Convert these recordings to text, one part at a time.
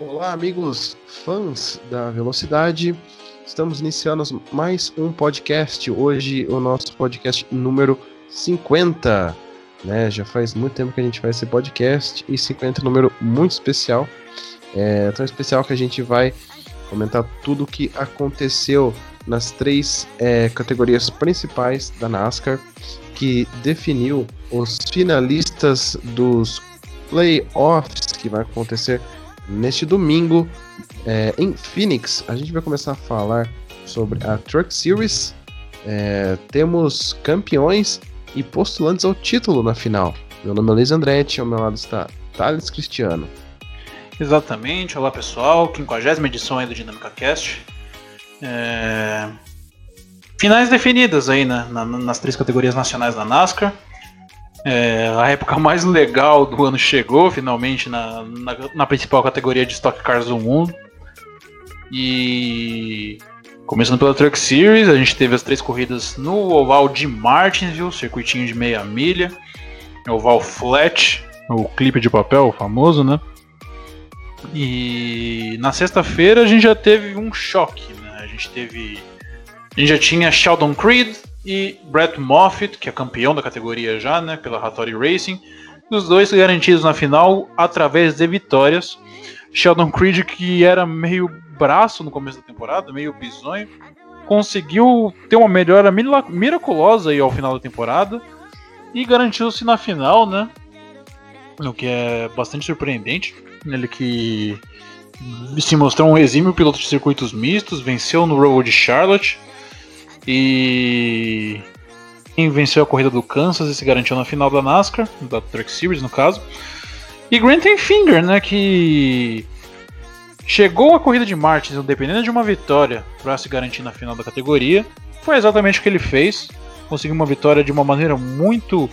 Olá, amigos fãs da velocidade. Estamos iniciando mais um podcast. Hoje, o nosso podcast número 50. Né? Já faz muito tempo que a gente faz esse podcast e 50 é um número muito especial. É tão especial que a gente vai comentar tudo o que aconteceu nas três é, categorias principais da NASCAR, que definiu os finalistas dos playoffs que vai acontecer neste domingo é, em Phoenix. A gente vai começar a falar sobre a Truck Series. É, temos campeões e postulantes ao título na final. Meu nome é Luiz Andretti, ao meu lado está Thales Cristiano. Exatamente, olá pessoal, 50 edição aí do Dinâmica Cast. É... Finais definidas aí né, na, nas três categorias nacionais da NASCAR. É, a época mais legal do ano chegou, finalmente, na, na, na, principal categoria de Stock Cars do mundo. E. Começando pela Truck Series, a gente teve as três corridas no oval de Martinsville, circuitinho de meia milha, oval flat, o clipe de papel famoso, né? E na sexta-feira a gente já teve um choque, né? A gente teve. A gente já tinha Sheldon Creed, e Brett Moffitt, que é campeão da categoria já, né, pela Hattori Racing. Os dois garantidos na final através de vitórias. Sheldon Creed, que era meio braço no começo da temporada, meio bizonho, conseguiu ter uma melhora miraculosa aí ao final da temporada e garantiu-se na final, né? O que é bastante surpreendente. Ele que se mostrou um exímio piloto de circuitos mistos, venceu no Road de Charlotte, e quem venceu a corrida do Kansas e se garantiu na final da NASCAR, da Truck Series no caso. E Grant Finger, né, que chegou à corrida de Martins dependendo de uma vitória para se garantir na final da categoria. Foi exatamente o que ele fez. Conseguiu uma vitória de uma maneira muito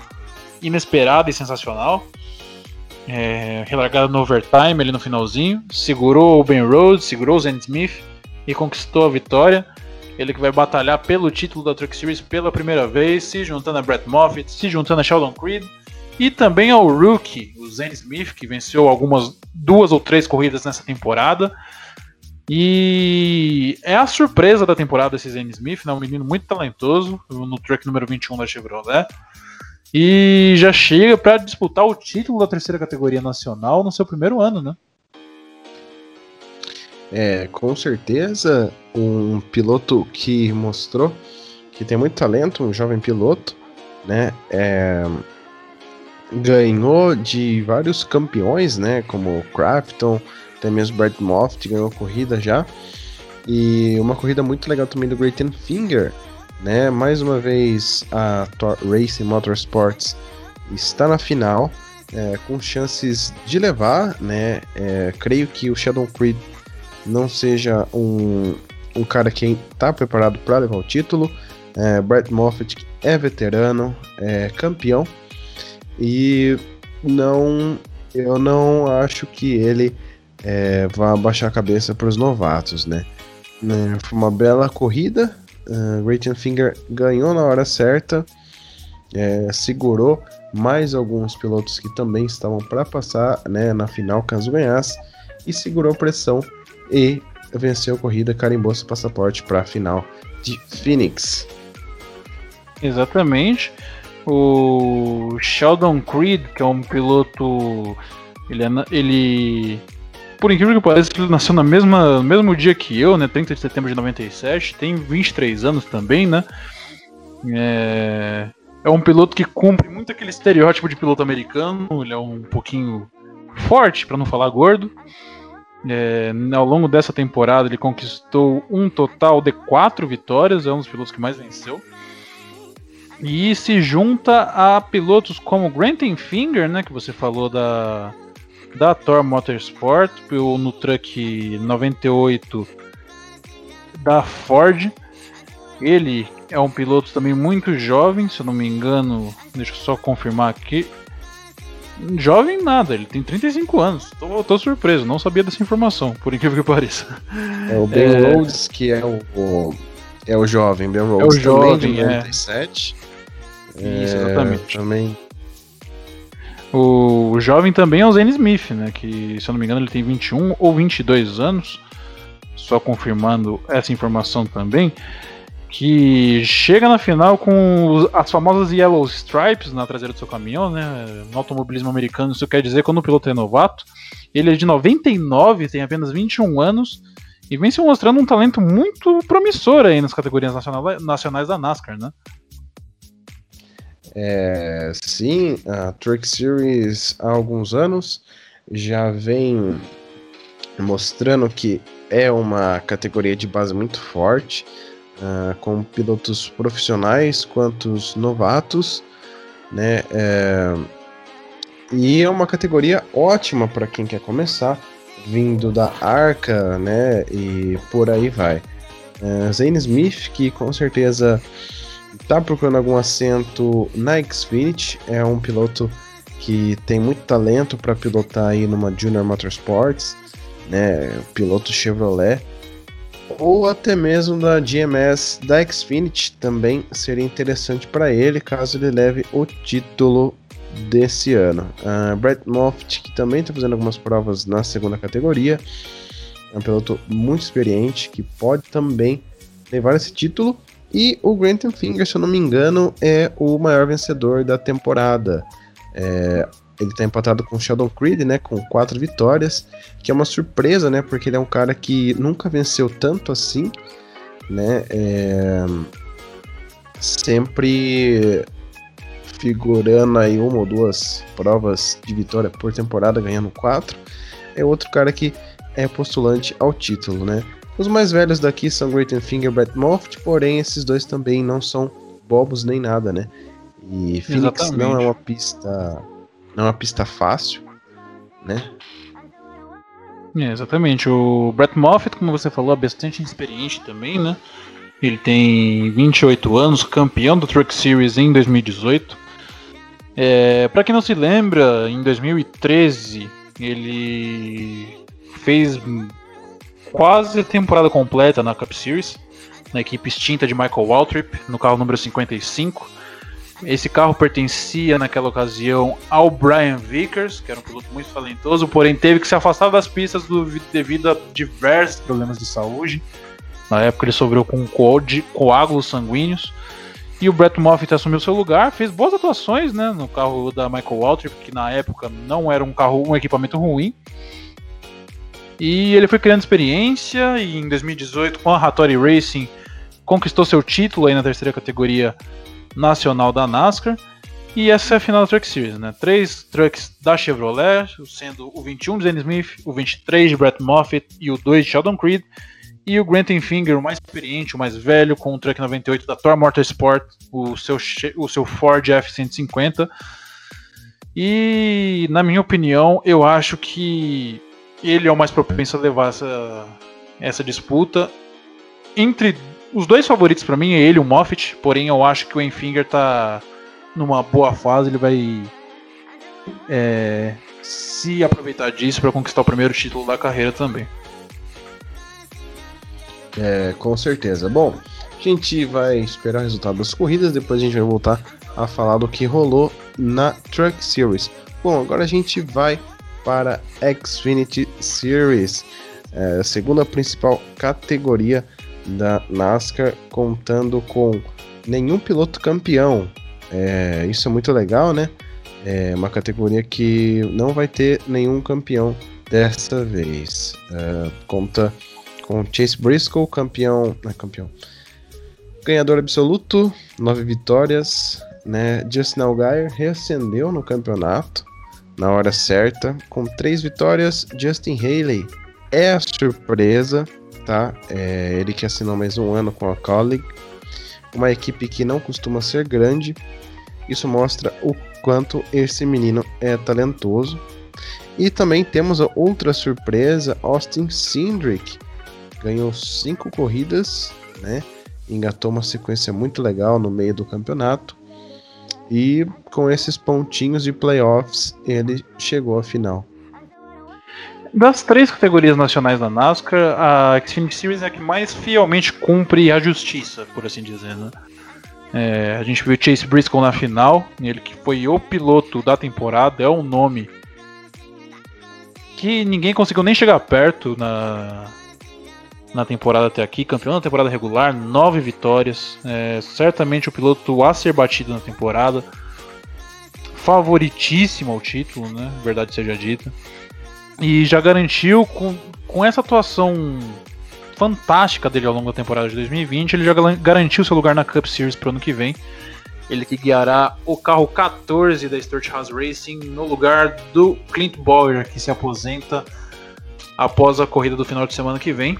inesperada e sensacional. É, no overtime ali no finalzinho. Segurou o Ben Rhodes, segurou o Zen Smith e conquistou a vitória. Ele que vai batalhar pelo título da Truck Series pela primeira vez, se juntando a Brett Moffitt, se juntando a Sheldon Creed e também ao rookie, o Zane Smith, que venceu algumas duas ou três corridas nessa temporada. E é a surpresa da temporada esse Zane Smith, né? um menino muito talentoso no truck número 21 da Chevrolet. E já chega para disputar o título da terceira categoria nacional no seu primeiro ano, né? É, com certeza, um piloto que mostrou que tem muito talento, um jovem piloto, né? É, ganhou de vários campeões, né? Como Crafton, até mesmo Brad Moft ganhou corrida já. E uma corrida muito legal também do Great Finger, né? Mais uma vez a Racing Motorsports está na final, é, com chances de levar, né? É, creio que o Shadow Creed não seja um, um cara que está preparado para levar o título. É, Brett Moffitt é veterano, é campeão e não, eu não acho que ele é, vá baixar a cabeça para os novatos, né? É, foi uma bela corrida. Uh, Finger ganhou na hora certa, é, segurou mais alguns pilotos que também estavam para passar né, na final caso ganhasse e segurou pressão e venceu a corrida, carimbou seu passaporte para a final de Phoenix. Exatamente. O Sheldon Creed, que é um piloto. Ele, é, ele por incrível que pareça, ele nasceu na mesma, no mesmo dia que eu, né? 30 de setembro de 97, tem 23 anos também, né? É, é um piloto que cumpre muito aquele estereótipo de piloto americano, ele é um pouquinho forte, para não falar gordo. É, ao longo dessa temporada, ele conquistou um total de quatro vitórias, é um dos pilotos que mais venceu. E se junta a pilotos como Grant Finger, né, que você falou da, da Thor Motorsport, no truck 98 da Ford. Ele é um piloto também muito jovem, se eu não me engano, deixa eu só confirmar aqui, Jovem nada, ele tem 35 anos. Tô, tô surpreso, não sabia dessa informação, por incrível que pareça. É o Ben é... Rhodes que é o, o, é o jovem, Ben Rhodes é o jovem, também de 97. É. Isso, exatamente. Também. O jovem também é o Zane Smith, né? Que, se eu não me engano, ele tem 21 ou 22 anos. Só confirmando essa informação também. Que chega na final com as famosas Yellow Stripes na traseira do seu caminhão, né? No automobilismo americano, isso quer dizer quando o piloto é novato. Ele é de 99, tem apenas 21 anos e vem se mostrando um talento muito promissor aí nas categorias nacionais da NASCAR, né? É, sim, a Truck Series há alguns anos já vem mostrando que é uma categoria de base muito forte, uh, com pilotos profissionais quanto novatos, né? É, e é uma categoria ótima para quem quer começar, vindo da Arca, né? E por aí vai. Uh, Zane Smith, que com certeza tá procurando algum assento na Xfinity, é um piloto que tem muito talento para pilotar aí numa Junior Motorsports, né, piloto Chevrolet, ou até mesmo da GMS da Xfinity também seria interessante para ele caso ele leve o título desse ano. Uh, Brett Moffitt, que também está fazendo algumas provas na segunda categoria, é um piloto muito experiente que pode também levar esse título e o Grantham Finger, se eu não me engano, é o maior vencedor da temporada. É, ele está empatado com o Sheldon Creed, né, com quatro vitórias, que é uma surpresa, né, porque ele é um cara que nunca venceu tanto assim, né, é, sempre figurando aí uma ou duas provas de vitória por temporada, ganhando quatro. É outro cara que é postulante ao título, né? Os mais velhos daqui são Great Finger e Brett Moffitt, porém esses dois também não são bobos nem nada, né? E Phoenix Exatamente. não é uma pista não é uma pista fácil, né? É, exatamente. O Brett Moffitt, como você falou, é bastante experiente também, né? Ele tem 28 anos, campeão do Truck Series em 2018. É, para quem não se lembra, em 2013 ele fez quase temporada completa na Cup Series, na equipe extinta de Michael Waltrip, no carro número 55. Esse carro pertencia naquela ocasião ao Brian Vickers, que era um piloto muito talentoso, porém teve que se afastar das pistas do, devido a diversos problemas de saúde. Na época ele sofreu com coágulos sanguíneos. E o Brett Moffitt assumiu seu lugar, fez boas atuações né, no carro da Michael Waltrip, que na época não era um carro, um equipamento ruim. E ele foi criando experiência e em 2018 com a Hattori Racing conquistou seu título aí na terceira categoria nacional da NASCAR. E essa é a final da Truck Series, né? Três trucks da Chevrolet, sendo o 21 de Zane Smith, o 23 de Brett Moffitt e o 2 de Sheldon Creed. E o Grant Finger, o mais experiente, o mais velho, com o truck 98 da Thor Motorsport, o seu, o seu Ford F-150. E, na minha opinião, eu acho que ele é o mais propenso a levar essa, essa disputa. Entre os dois favoritos para mim é ele o Moffitt, porém eu acho que o Enfinger tá numa boa fase, ele vai é, se aproveitar disso para conquistar o primeiro título da carreira também. É, com certeza. Bom, a gente vai esperar o resultado das corridas, depois a gente vai voltar a falar do que rolou na Truck Series. Bom, agora a gente vai para Xfinity Series, é, segunda principal categoria da NASCAR, contando com nenhum piloto campeão. É, isso é muito legal, né? É uma categoria que não vai ter nenhum campeão dessa vez. É, conta com Chase Briscoe, campeão. É campeão. Ganhador absoluto, nove vitórias. Né? Justin Allgaier reacendeu no campeonato na hora certa. Com três vitórias, Justin Haley é a surpresa, tá? É ele que assinou mais um ano com a Colleague, uma equipe que não costuma ser grande. Isso mostra o quanto esse menino é talentoso. E também temos a outra surpresa, Austin Cindric. Ganhou cinco corridas, né? Engatou uma sequência muito legal no meio do campeonato. E com esses pontinhos de playoffs, ele chegou à final. Das três categorias nacionais da NASCAR, a Xfinity Series é a que mais fielmente cumpre a justiça, por assim dizer, né? É, a gente viu Chase Briscoe na final, ele que foi o piloto da temporada, é um nome que ninguém conseguiu nem chegar perto na, na temporada até aqui. Campeão da temporada regular, nove vitórias. É, certamente o piloto a ser batido na temporada. Favoritíssimo ao título, né? Verdade seja dita. E já garantiu com, com essa atuação fantástica dele ao longo da temporada de 2020, ele já garantiu seu lugar na Cup Series para o ano que vem. Ele que guiará o carro 14 da Stuart House Racing no lugar do Clint Bowyer, que se aposenta após a corrida do final de semana que vem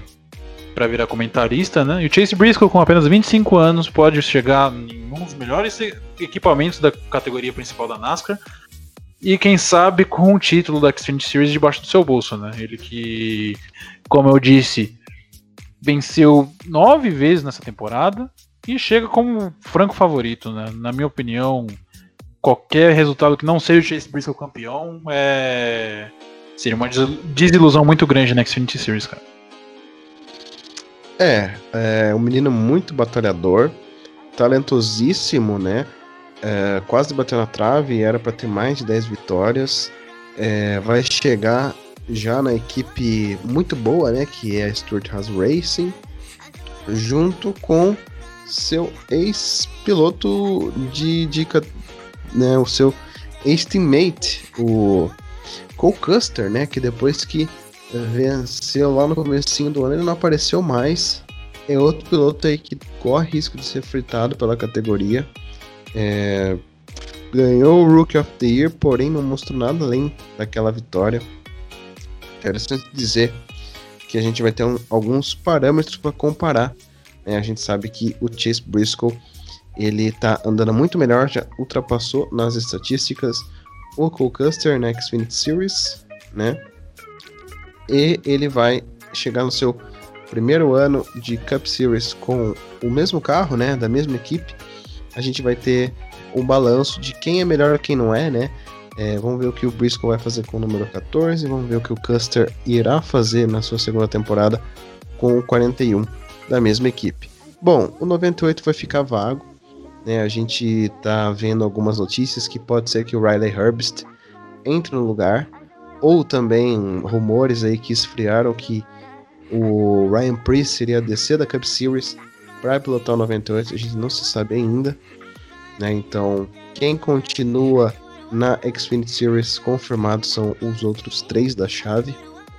para virar comentarista, né? E o Chase Briscoe, com apenas 25 anos, pode chegar em um dos melhores equipamentos da categoria principal da NASCAR. E quem sabe com o título da Xfinity Series debaixo do seu bolso, né? Ele que, como eu disse, venceu nove vezes nessa temporada e chega como franco favorito, né? Na minha opinião, qualquer resultado que não seja o Chase Briscoe campeão é... seria uma desilusão muito grande na Xfinity Series, cara. É, é um menino muito batalhador, talentosíssimo, né? É, quase bateu na trave, era para ter mais de 10 vitórias. É, vai chegar já na equipe muito boa, né? Que é a Stuart House Racing, junto com seu ex-piloto de, de né, o seu ex-teammate, o Cole Custer, né? Que depois que venceu lá no comecinho do ano, ele não apareceu mais. É outro piloto aí que corre risco de ser fritado pela categoria. É, ganhou o Rookie of the Year, porém não mostrou nada além daquela vitória. Interessante dizer que a gente vai ter um, alguns parâmetros para comparar. Né? A gente sabe que o Chase Briscoe ele tá andando muito melhor, já ultrapassou nas estatísticas o Cole Custer na Xfinity Series, né? e ele vai chegar no seu primeiro ano de Cup Series com o mesmo carro, né, da mesma equipe. A gente vai ter um balanço de quem é melhor e quem não é, né? É, vamos ver o que o Briscoe vai fazer com o número 14, vamos ver o que o Custer irá fazer na sua segunda temporada com o 41 da mesma equipe. Bom, o 98 vai ficar vago, né? A gente tá vendo algumas notícias que pode ser que o Riley Herbst entre no lugar, ou também rumores aí que esfriaram que o Ryan Priest seria descer da Cup Series para pilotar o 98, a gente não se sabe ainda. Né? Então, quem continua na Xfinity Series confirmado são os outros três da chave.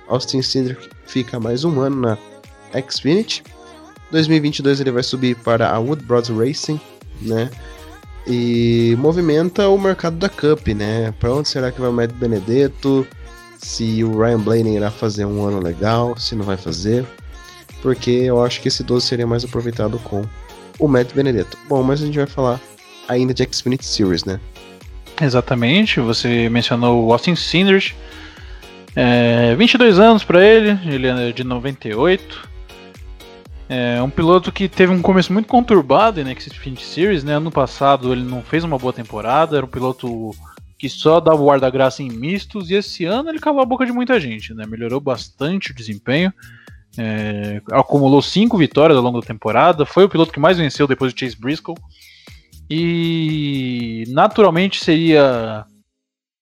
Austin Cindric fica mais um ano na Xfinity. 2022 ele vai subir para a Wood Bros Racing, né? E movimenta o mercado da Cup, né? Para onde será que vai o Matt Benedetto? se o Ryan Blaney irá fazer um ano legal, se não vai fazer, porque eu acho que esse 12 seria mais aproveitado com o Matt Benedetto. Bom, mas a gente vai falar ainda de Xfinity Series, né? Exatamente, você mencionou o Austin Cinders, é, 22 anos para ele, ele é de 98. É um piloto que teve um começo muito conturbado na Xfinity Series, né? Ano passado ele não fez uma boa temporada, era um piloto que só dava o guarda-graça em mistos, e esse ano ele calou a boca de muita gente, né? Melhorou bastante o desempenho. É, acumulou cinco vitórias ao longo da temporada, foi o piloto que mais venceu depois de Chase Briscoe. E naturalmente seria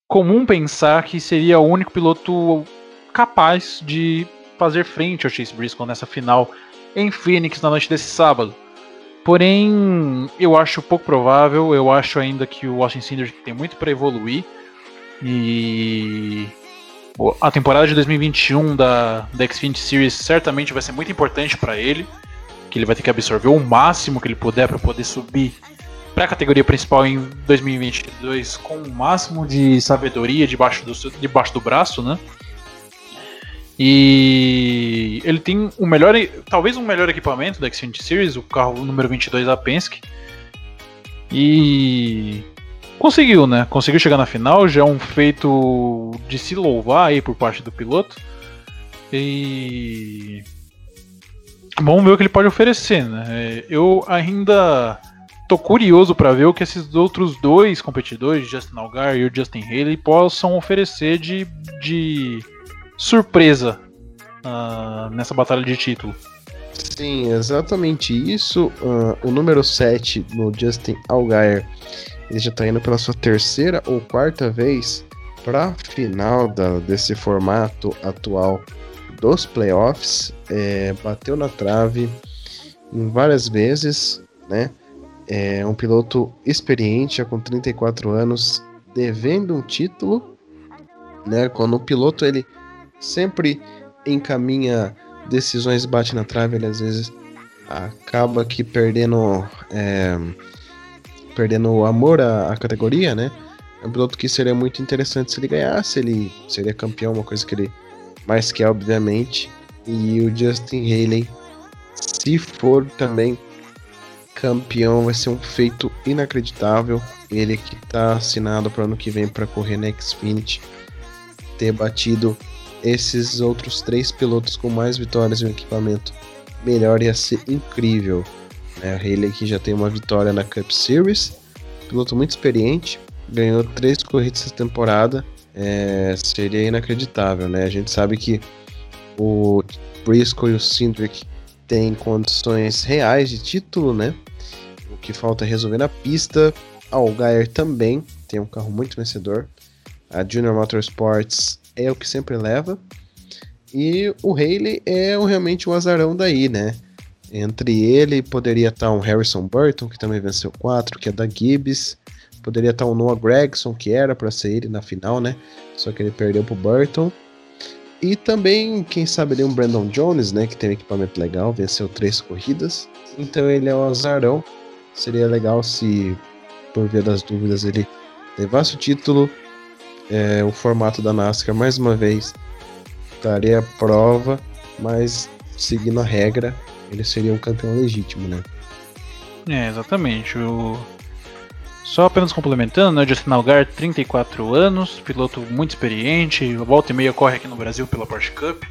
comum pensar que seria o único piloto capaz de fazer frente ao Chase Briscoe nessa final em Phoenix na noite desse sábado. Porém, eu acho pouco provável. Eu acho ainda que o Austin Cinders tem muito para evoluir. E a temporada de 2021 da, da Xfinity Series certamente vai ser muito importante para ele. Que ele vai ter que absorver o máximo que ele puder para poder subir para a categoria principal em 2022 com o máximo de sabedoria debaixo do, debaixo do braço, né? E ele tem o melhor, talvez o melhor equipamento da Xfinity Series, o carro número 22 da Penske. E conseguiu, né? Conseguiu chegar na final, já é um feito de se louvar aí por parte do piloto. E vamos ver o que ele pode oferecer, né? Eu ainda tô curioso para ver o que esses outros dois competidores, Justin Algar e o Justin Haley, possam oferecer de, de surpresa uh, nessa batalha de título. Sim, exatamente isso. Uh, o número 7 no Justin Allgaier, ele já está indo pela sua terceira ou quarta vez para a final da, desse formato atual dos playoffs. É, bateu na trave em várias vezes, né? É um piloto experiente, já com 34 anos, devendo um título, né? Quando o piloto ele sempre encaminha decisões bate na trave, ele às vezes acaba aqui perdendo é, perdendo o amor à, à, categoria, né? É um piloto que seria muito interessante se ele ganhasse, ele seria campeão, uma coisa que ele mais quer, obviamente. E o Justin Haley, se for também campeão, vai ser um feito inacreditável. Ele que está assinado para ano que vem para correr na Xfinity, ter batido esses outros três pilotos com mais vitórias em um equipamento melhor ia ser incrível. Né? A Haley que já tem uma vitória na Cup Series, piloto muito experiente, ganhou três corridas essa temporada, é, seria inacreditável, né? A gente sabe que o Briscoe e o Cindric têm condições reais de título, né? O que falta é resolver na pista. A Allgaier também tem um carro muito vencedor. A Junior Motorsports é o que sempre leva. E o Haley é realmente o azarão daí, né? Entre ele poderia estar um Harrison Burton, que também venceu 4, que é da Gibbs. Poderia estar um Noah Gregson, que era para ser ele na final, né? Só que ele perdeu pro Burton. E também, quem sabe, ali um Brandon Jones, né? Que tem um equipamento legal, venceu três corridas. Então ele é o azarão. Seria legal se, por via das dúvidas, ele levasse o título é, o formato da NASCAR mais uma vez daria prova, mas seguindo a regra, ele seria um campeão legítimo, né? É, exatamente. O... Só apenas complementando, né? Justin Algar, 34 anos, piloto muito experiente, volta e meia corre aqui no Brasil pela Porsche Cup.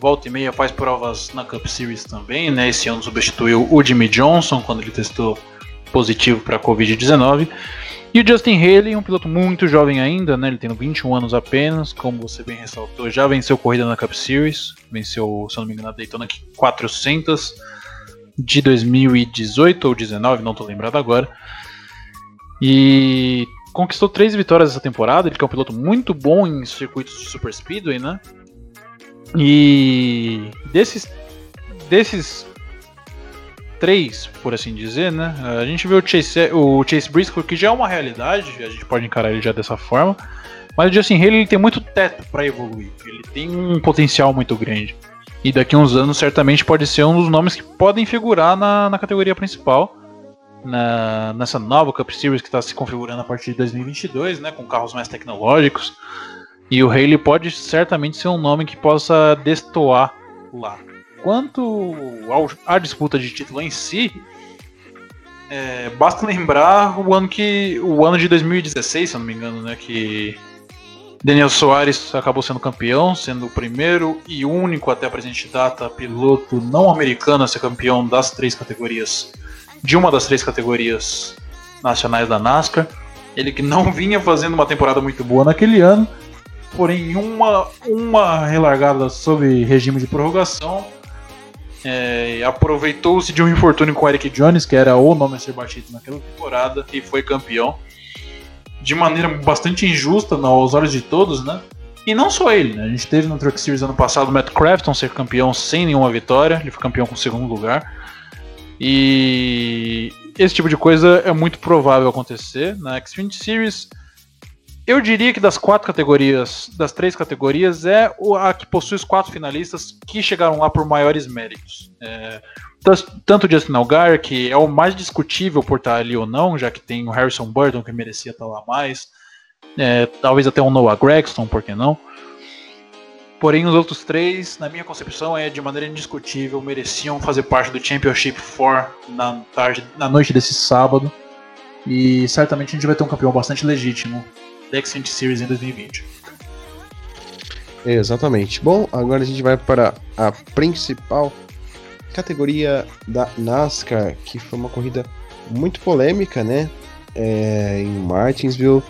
Volta e meia faz provas na Cup Series também, né? Esse ano substituiu o Jimmy Johnson quando ele testou positivo para a Covid-19. E o Justin Haley, um piloto muito jovem ainda, né? Ele tem 21 anos apenas, como você bem ressaltou, já venceu corrida na Cup Series, venceu, se não me engano, a Daytona 400 de 2018 ou 19, não estou lembrado agora. E conquistou três vitórias essa temporada, ele que é um piloto muito bom em circuitos de super speedway, né? E desses desses três, por assim dizer, né? A gente vê o Chase, o Chase Briscoe, que já é uma realidade, a gente pode encarar ele já dessa forma. Mas o Justin Haley ele tem muito teto para evoluir, ele tem um potencial muito grande. E daqui a uns anos, certamente, pode ser um dos nomes que podem figurar na, na categoria principal. Na, nessa nova Cup Series que está se configurando a partir de 2022, né, com carros mais tecnológicos. E o Haley pode certamente ser um nome que possa destoar lá. Quanto ao, à disputa de título em si, é, basta lembrar o ano que o ano de 2016, se eu não me engano, né, que Daniel Soares acabou sendo campeão, sendo o primeiro e único até a presente data piloto não americano a ser campeão das três categorias, de uma das três categorias nacionais da NASCAR. Ele que não vinha fazendo uma temporada muito boa naquele ano, porém uma uma relargada sob regime de prorrogação é, aproveitou-se de um infortúnio com o Eric Jones, que era o nome a ser batido naquela temporada, e foi campeão. De maneira bastante injusta aos olhos de todos, né? E não só ele, né? A gente teve no Truck Series ano passado o Matt Crafton ser campeão sem nenhuma vitória, ele foi campeão com segundo lugar. E esse tipo de coisa é muito provável acontecer. Na Xfinity Series, eu diria que das quatro categorias, das três categorias, é a que possui os quatro finalistas que chegaram lá por maiores méritos. É, tanto Justin Algar, que é o mais discutível por estar ali ou não, já que tem o Harrison Burton que merecia estar lá mais, é, talvez até o Noah Gregson, por que não? Porém, os outros três, na minha concepção, é de maneira indiscutível, mereciam fazer parte do Championship 4 na, tarde, na noite desse sábado. E certamente a gente vai ter um campeão bastante legítimo da Series em 2020. Exatamente. Bom, agora a gente vai para a principal categoria da NASCAR, que foi uma corrida muito polêmica, né? É, em Martinsville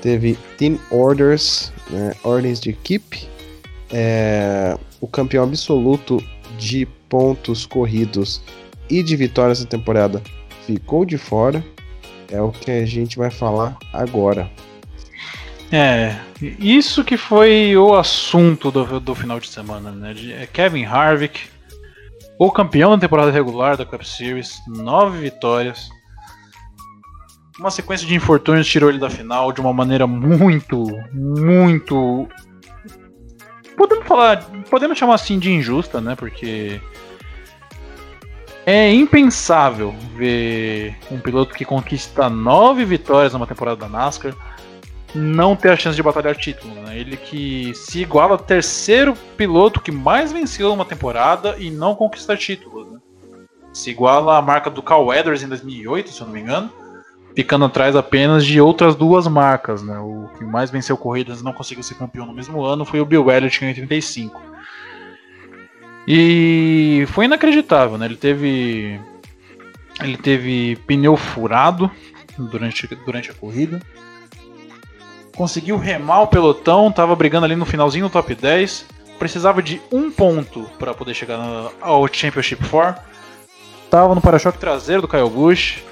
teve team orders, né? ordens de equipe. É, o campeão absoluto de pontos corridos e de vitórias na temporada ficou de fora. É o que a gente vai falar agora. É, isso que foi o assunto do, do final de semana, né? É Kevin Harvick, o campeão da temporada regular da Cup Series, nove vitórias. Uma sequência de infortúnios tirou ele da final de uma maneira muito, muito. Podemos falar. Podemos chamar assim de injusta, né? Porque. É impensável ver um piloto que conquista nove vitórias numa temporada da NASCAR não ter a chance de batalhar título. Né? Ele que se iguala ao terceiro piloto que mais venceu uma temporada e não conquista títulos. Né? Se iguala à marca do Cal Weathers em 2008, se eu não me engano, ficando atrás apenas de outras duas marcas. Né? O que mais venceu corridas e não conseguiu ser campeão no mesmo ano foi o Bill Elliott em 85. E foi inacreditável, né? Ele teve ele teve pneu furado durante, durante a corrida conseguiu remar o pelotão, estava brigando ali no finalzinho do top 10, precisava de um ponto para poder chegar no, ao Championship 4. Tava no para-choque traseiro do Kyle Busch,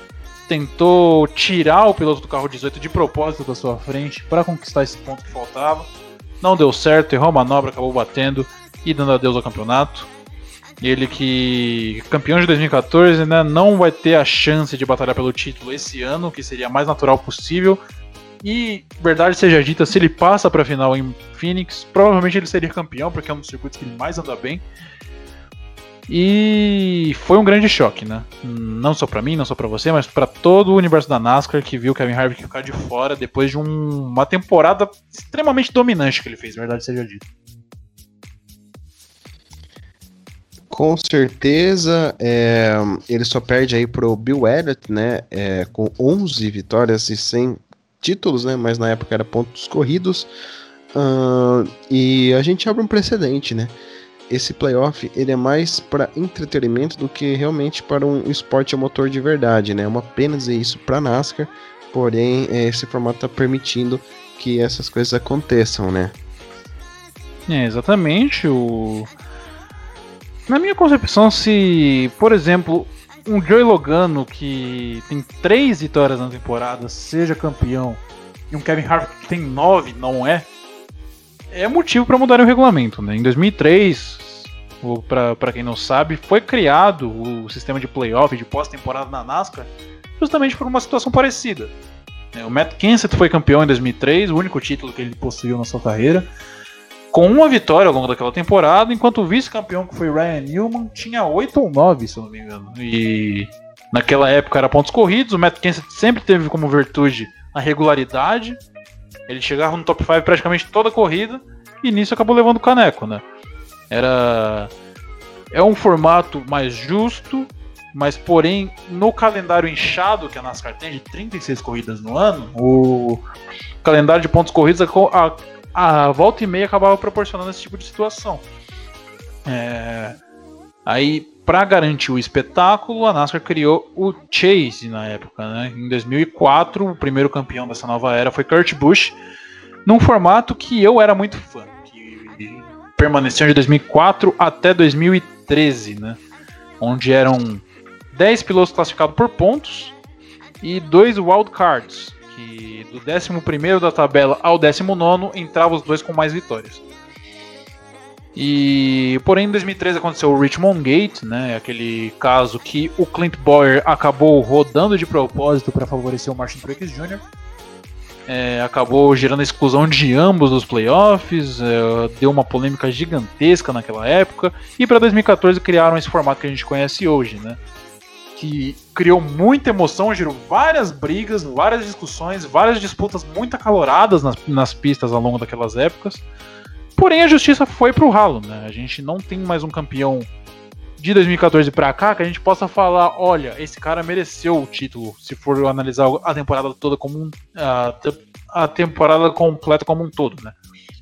tentou tirar o piloto do carro 18 de propósito da sua frente para conquistar esse ponto que faltava. Não deu certo, errou a manobra, acabou batendo e dando adeus ao campeonato. Ele que campeão de 2014 né, não vai ter a chance de batalhar pelo título esse ano, que seria mais natural possível, e, verdade seja dita, se ele passa para a final em Phoenix, provavelmente ele seria campeão, porque é um dos circuitos que ele mais anda bem. E foi um grande choque, né? Não só para mim, não só para você, mas para todo o universo da NASCAR que viu Kevin Harvick ficar de fora depois de um, uma temporada extremamente dominante que ele fez, verdade seja dita. Com certeza, é, ele só perde aí pro Bill Elliott, né? É, com 11 vitórias e 100 títulos, né? Mas na época era pontos corridos. Uh, e a gente abre um precedente, né? Esse playoff ele é mais para entretenimento do que realmente para um esporte a motor de verdade, né? É uma pena dizer isso para NASCAR, porém é, esse formato está permitindo que essas coisas aconteçam, né? É, exatamente. O... Na minha concepção, se, por exemplo, um Joey Logano que tem três vitórias na temporada seja campeão e um Kevin Harvick que tem nove não é, é motivo para mudar o regulamento. Né? Em 2003, para quem não sabe, foi criado o sistema de playoff de pós-temporada na NASCAR justamente por uma situação parecida. É, o Matt Kenseth foi campeão em 2003, o único título que ele possuiu na sua carreira com uma vitória ao longo daquela temporada, enquanto o vice-campeão, que foi Ryan Newman, tinha 8 ou 9, se eu não me engano. E naquela época era pontos corridos, o Matt Kenseth sempre teve como virtude a regularidade. Ele chegava no top 5 praticamente toda a corrida e nisso acabou levando o caneco, né? Era é um formato mais justo, mas porém no calendário inchado que a NASCAR tem de 36 corridas no ano, o calendário de pontos corridos a volta e meia acabava proporcionando esse tipo de situação. É... Aí, para garantir o espetáculo, a NASCAR criou o Chase na época. Né? Em 2004, o primeiro campeão dessa nova era foi Kurt Busch, num formato que eu era muito fã, que permaneceu de 2004 até 2013, né? onde eram 10 pilotos classificados por pontos e dois wildcards, que do 11 da tabela ao 19 entravam os dois com mais vitórias. E porém em 2013 aconteceu o Richmond Gate, né, aquele caso que o Clint Boyer acabou rodando de propósito para favorecer o Martin Truex Jr. É, acabou gerando a exclusão de ambos dos playoffs, é, deu uma polêmica gigantesca naquela época e para 2014 criaram esse formato que a gente conhece hoje, né? Que criou muita emoção, gerou várias brigas, várias discussões, várias disputas muito acaloradas nas, nas pistas ao longo daquelas épocas. Porém, a justiça foi pro ralo, né? A gente não tem mais um campeão de 2014 para cá que a gente possa falar, olha, esse cara mereceu o título, se for analisar a temporada toda como um, a, a temporada completa como um todo, né?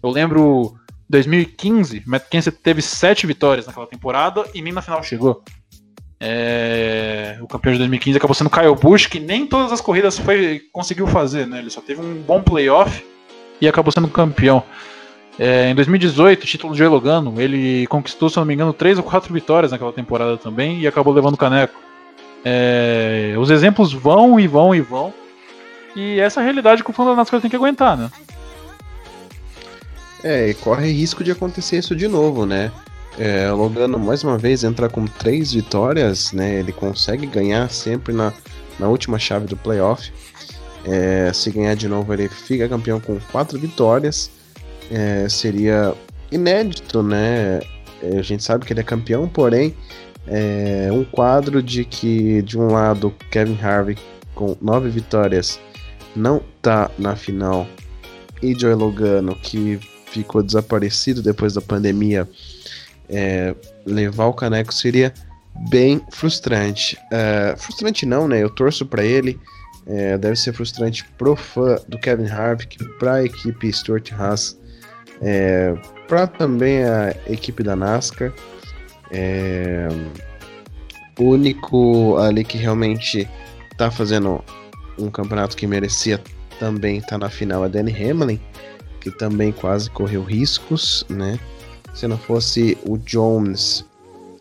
Eu lembro 2015, Matt Kenseth teve sete vitórias naquela temporada e nem na final chegou. É, o campeão de 2015 acabou sendo Kyle Busch, que nem todas as corridas foi, conseguiu fazer, né? Ele só teve um bom playoff e acabou sendo campeão. É, em 2018, título de Logano, ele conquistou, se não me engano, três ou quatro vitórias naquela temporada também e acabou levando o caneco. É, os exemplos vão e vão e vão. E essa é a realidade que o fã da NASCAR tem que aguentar, né? É, e corre risco de acontecer isso de novo, né? É, Logano mais uma vez entra com três vitórias, né? Ele consegue ganhar sempre na, na última chave do playoff. É, se ganhar de novo, ele fica campeão com quatro vitórias. É, seria inédito, né? É, a gente sabe que ele é campeão, porém, é um quadro de que, de um lado, Kevin Harvick com nove vitórias não tá na final e Joey Logano, que ficou desaparecido depois da pandemia, é, levar o caneco seria bem frustrante. É, frustrante não, né? Eu torço para ele. É, deve ser frustrante pro fã do Kevin Harvick, pra equipe Stuart Haas, é, para também a equipe da NASCAR. É, o único ali que realmente tá fazendo um campeonato que merecia também tá na final é Danny Hamlin, que também quase correu riscos, né? Se não fosse o Jones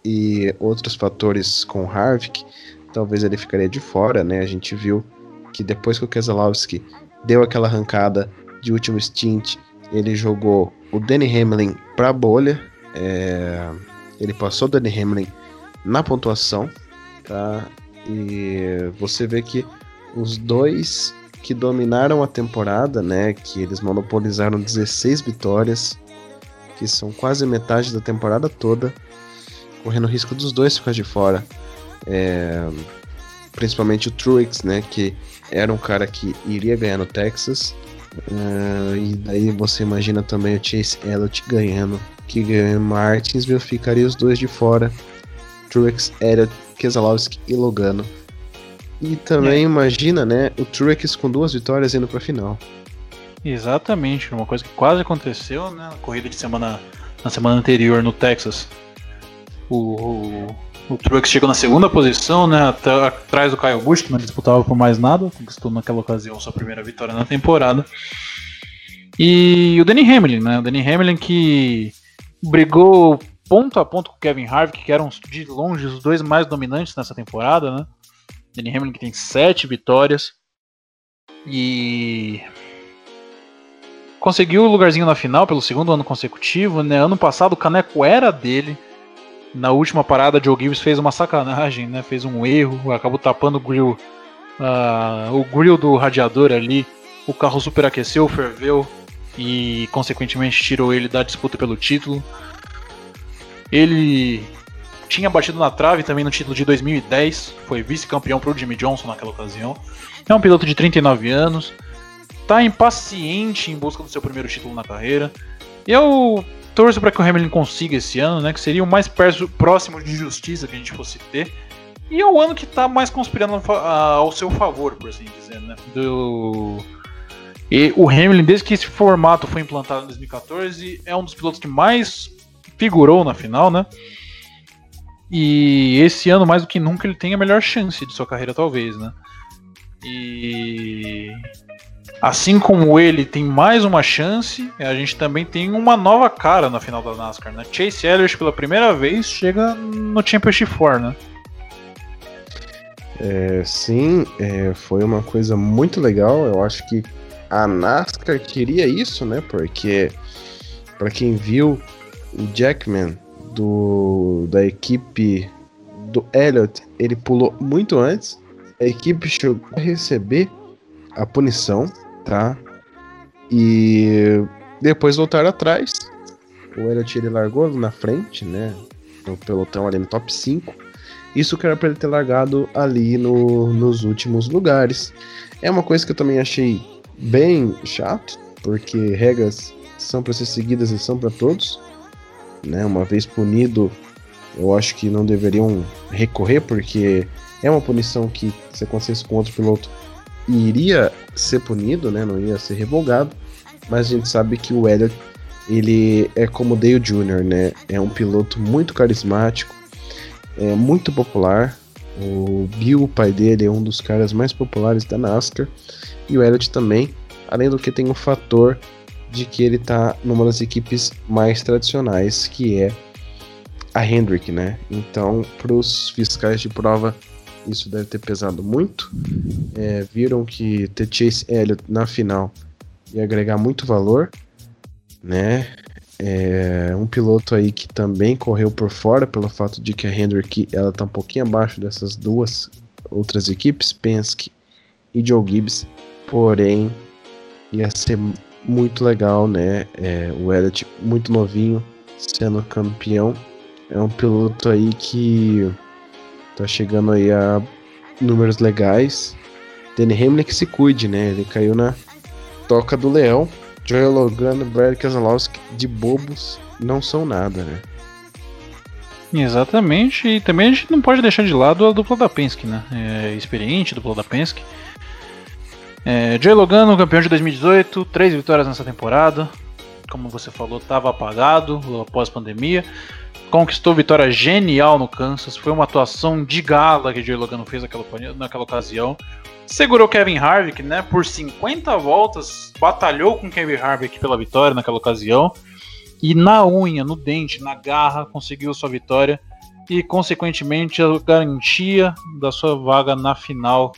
e outros fatores com Harvick, talvez ele ficaria de fora, né? A gente viu que depois que o Keselowski deu aquela arrancada de último stint, ele jogou o Danny Hamlin para a bolha. É... Ele passou o Danny Hamlin na pontuação, tá? E você vê que os dois que dominaram a temporada, né? Que eles monopolizaram 16 vitórias, que são quase metade da temporada toda, correndo o risco dos dois ficar de fora. É, principalmente o Truex, né? Que era um cara que iria ganhar no Texas. Uh, e daí você imagina também o Chase Elliott ganhando, que ganhou Martinsville, ficaria os dois de fora. Truex, Elliott, Keselowski e Logano. E também é. imagina, né, o Truex com duas vitórias indo pra final. Exatamente, uma coisa que quase aconteceu né, na corrida de semana na semana anterior no Texas. O, o, o Truex chegou na segunda posição, né, atrás do Kyle Busch, que não disputava por mais nada, conquistou naquela ocasião sua primeira vitória na temporada. E o Danny Hamlin, né, o Danny Hamlin que brigou ponto a ponto com o Kevin Harvick, que eram de longe os dois mais dominantes nessa temporada, né? Danny Hamlin que tem sete vitórias e conseguiu o lugarzinho na final pelo segundo ano consecutivo, né? Ano passado o caneco era dele. Na última parada, Joe Gibbs fez uma sacanagem, né? Fez um erro, acabou tapando o grill, uh, o grill do radiador ali. O carro superaqueceu, ferveu e consequentemente tirou ele da disputa pelo título. Ele tinha batido na trave também no título de 2010, foi vice-campeão para o Jimmy Johnson naquela ocasião. É um piloto de 39 anos, está impaciente em busca do seu primeiro título na carreira. Eu torço para que o Hamilton consiga esse ano, né, que seria o mais perto, próximo de justiça que a gente fosse ter. E é o ano que está mais conspirando ao seu favor, por assim dizer, né? Do... E o Hamilton, desde que esse formato foi implantado em 2014, é um dos pilotos que mais figurou na final, né? E esse ano, mais do que nunca, ele tem a melhor chance de sua carreira, talvez, né? E assim como ele tem mais uma chance, a gente também tem uma nova cara na final da NASCAR, né? Chase Elliott pela primeira vez chega no Championship 4, né? É, sim, é, foi uma coisa muito legal. Eu acho que a NASCAR queria isso, né? Porque para quem viu o Jackman do da equipe do Elliott, ele pulou muito antes. A equipe chegou a receber a punição, tá? E depois voltaram atrás. O Elliott ele largou na frente, né? No pelotão ali no top 5. Isso que era para ele ter largado ali no, nos últimos lugares. É uma coisa que eu também achei bem chato, porque regras são para ser seguidas e são para todos né? Uma vez punido, eu acho que não deveriam recorrer, porque é uma punição que, se acontecesse com outro piloto, iria ser punido, né? Não ia ser revogado. Mas a gente sabe que o Elliot, ele é como Dale Jr., né? É um piloto muito carismático, é muito popular. O Bill, o pai dele, é um dos caras mais populares da NASCAR. E o Elliot também, além do que tem o fator de que ele tá numa das equipes mais tradicionais, que é a Hendrick, né? Então, para os fiscais de prova, isso deve ter pesado muito. É, viram que ter Chase Elliott na final ia agregar muito valor, né? É um piloto aí que também correu por fora pelo fato de que a Hendrick ela tá um pouquinho abaixo dessas duas outras equipes, Penske e Joe Gibbs. Porém, ia ser muito legal, né? É, o Elliott muito novinho, sendo campeão. É um piloto aí que tá chegando aí a números legais. Danny Hamlin que se cuide, né? Ele caiu na toca do leão. Joel Logano, Brad Keselowski de bobos não são nada, né? Exatamente, e também a gente não pode deixar de lado a dupla da Penske, né? É experiente, dupla da Penske. É, Joey Logano, campeão de 2018, três vitórias nessa temporada. Como você falou, estava apagado após a pandemia. Conquistou vitória genial no Kansas. Foi uma atuação de gala que Joey Logano fez naquela, naquela ocasião. Segurou Kevin Harvick, né? Por 50 voltas, batalhou com Kevin Harvick pela vitória naquela ocasião. E na unha, no dente, na garra, conseguiu sua vitória. E, consequentemente, a garantia da sua vaga na final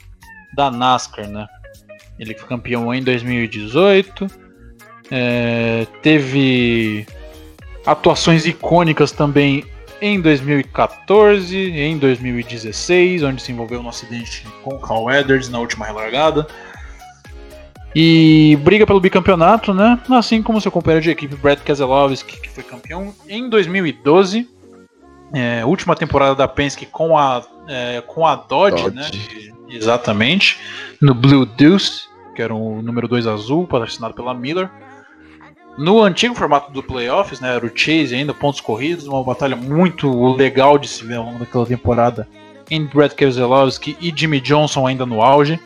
da NASCAR, né? Ele foi campeão em 2018. É, teve atuações icônicas também em 2014, em 2016, onde se envolveu no acidente com o Carl Weathers na última relargada. E briga pelo bicampeonato, né? Assim como seu companheiro de equipe Brad Keselowski, que foi campeão em 2012. É, última temporada da Penske com a, é, com a Dodge, Dodge. né? Exatamente. No Blue Deuce, que era o número 2 azul, patrocinado pela Miller. No antigo formato do playoffs, né, era o Chase ainda, pontos corridos, uma batalha muito legal de se ver ao longo daquela temporada. Em Brad Keselowski e Jimmy Johnson ainda no auge.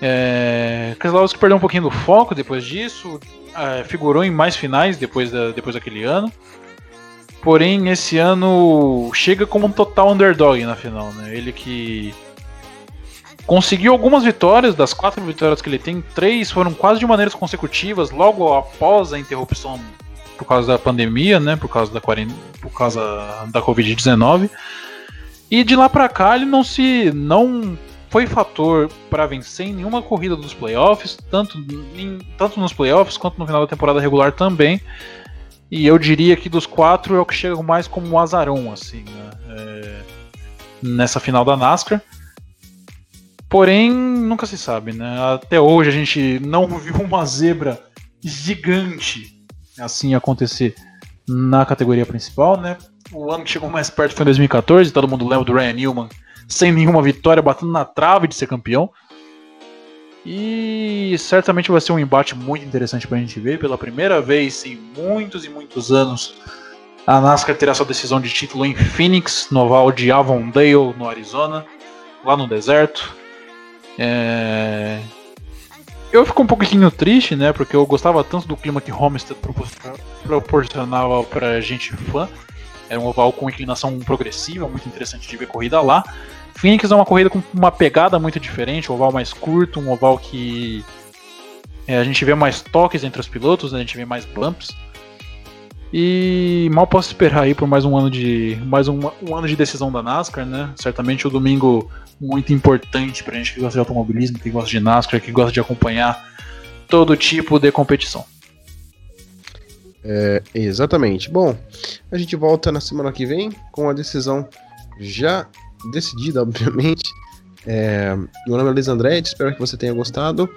É, Keselowski perdeu um pouquinho do foco depois disso, é, figurou em mais finais depois, da, depois daquele ano. Porém, esse ano chega como um total underdog na final, né? Ele que conseguiu algumas vitórias, das quatro vitórias que ele tem, três foram quase de maneiras consecutivas, logo após a interrupção por causa da pandemia, né? Por causa da, por causa da Covid-19. E de lá para cá ele não se. não foi fator para vencer em nenhuma corrida dos playoffs, tanto, em, tanto nos playoffs quanto no final da temporada regular também. E eu diria que dos quatro é o que chega mais como um azarão, assim, né? é, nessa final da NASCAR. Porém, nunca se sabe, né? Até hoje a gente não viu uma zebra gigante assim acontecer na categoria principal, né? O ano que chegou mais perto foi em 2014, todo mundo lembra do Ryan Newman sem nenhuma vitória, batendo na trave de ser campeão. E certamente vai ser um embate muito interessante para a gente ver. Pela primeira vez em muitos e muitos anos, a NASCAR terá sua decisão de título em Phoenix, no oval de Avondale, no Arizona, lá no deserto. É... Eu fico um pouquinho triste, né? Porque eu gostava tanto do clima que Homestead proporcionava pra gente fã. Era um oval com inclinação progressiva, muito interessante de ver corrida lá. Phoenix é uma corrida com uma pegada muito diferente, um oval mais curto, um oval que é, a gente vê mais toques entre os pilotos, né, a gente vê mais bumps. E mal posso esperar aí por mais um ano de mais um, um ano de decisão da NASCAR, né? Certamente o domingo muito importante pra gente que gosta de automobilismo, que gosta de NASCAR, que gosta de acompanhar todo tipo de competição. É, exatamente. Bom, a gente volta na semana que vem com a decisão já decidida, obviamente. É, meu nome é Luiz Andretti, espero que você tenha gostado.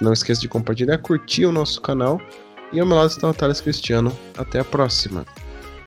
Não esqueça de compartilhar, curtir o nosso canal. E ao meu lado está o Thales Cristiano. Até a próxima.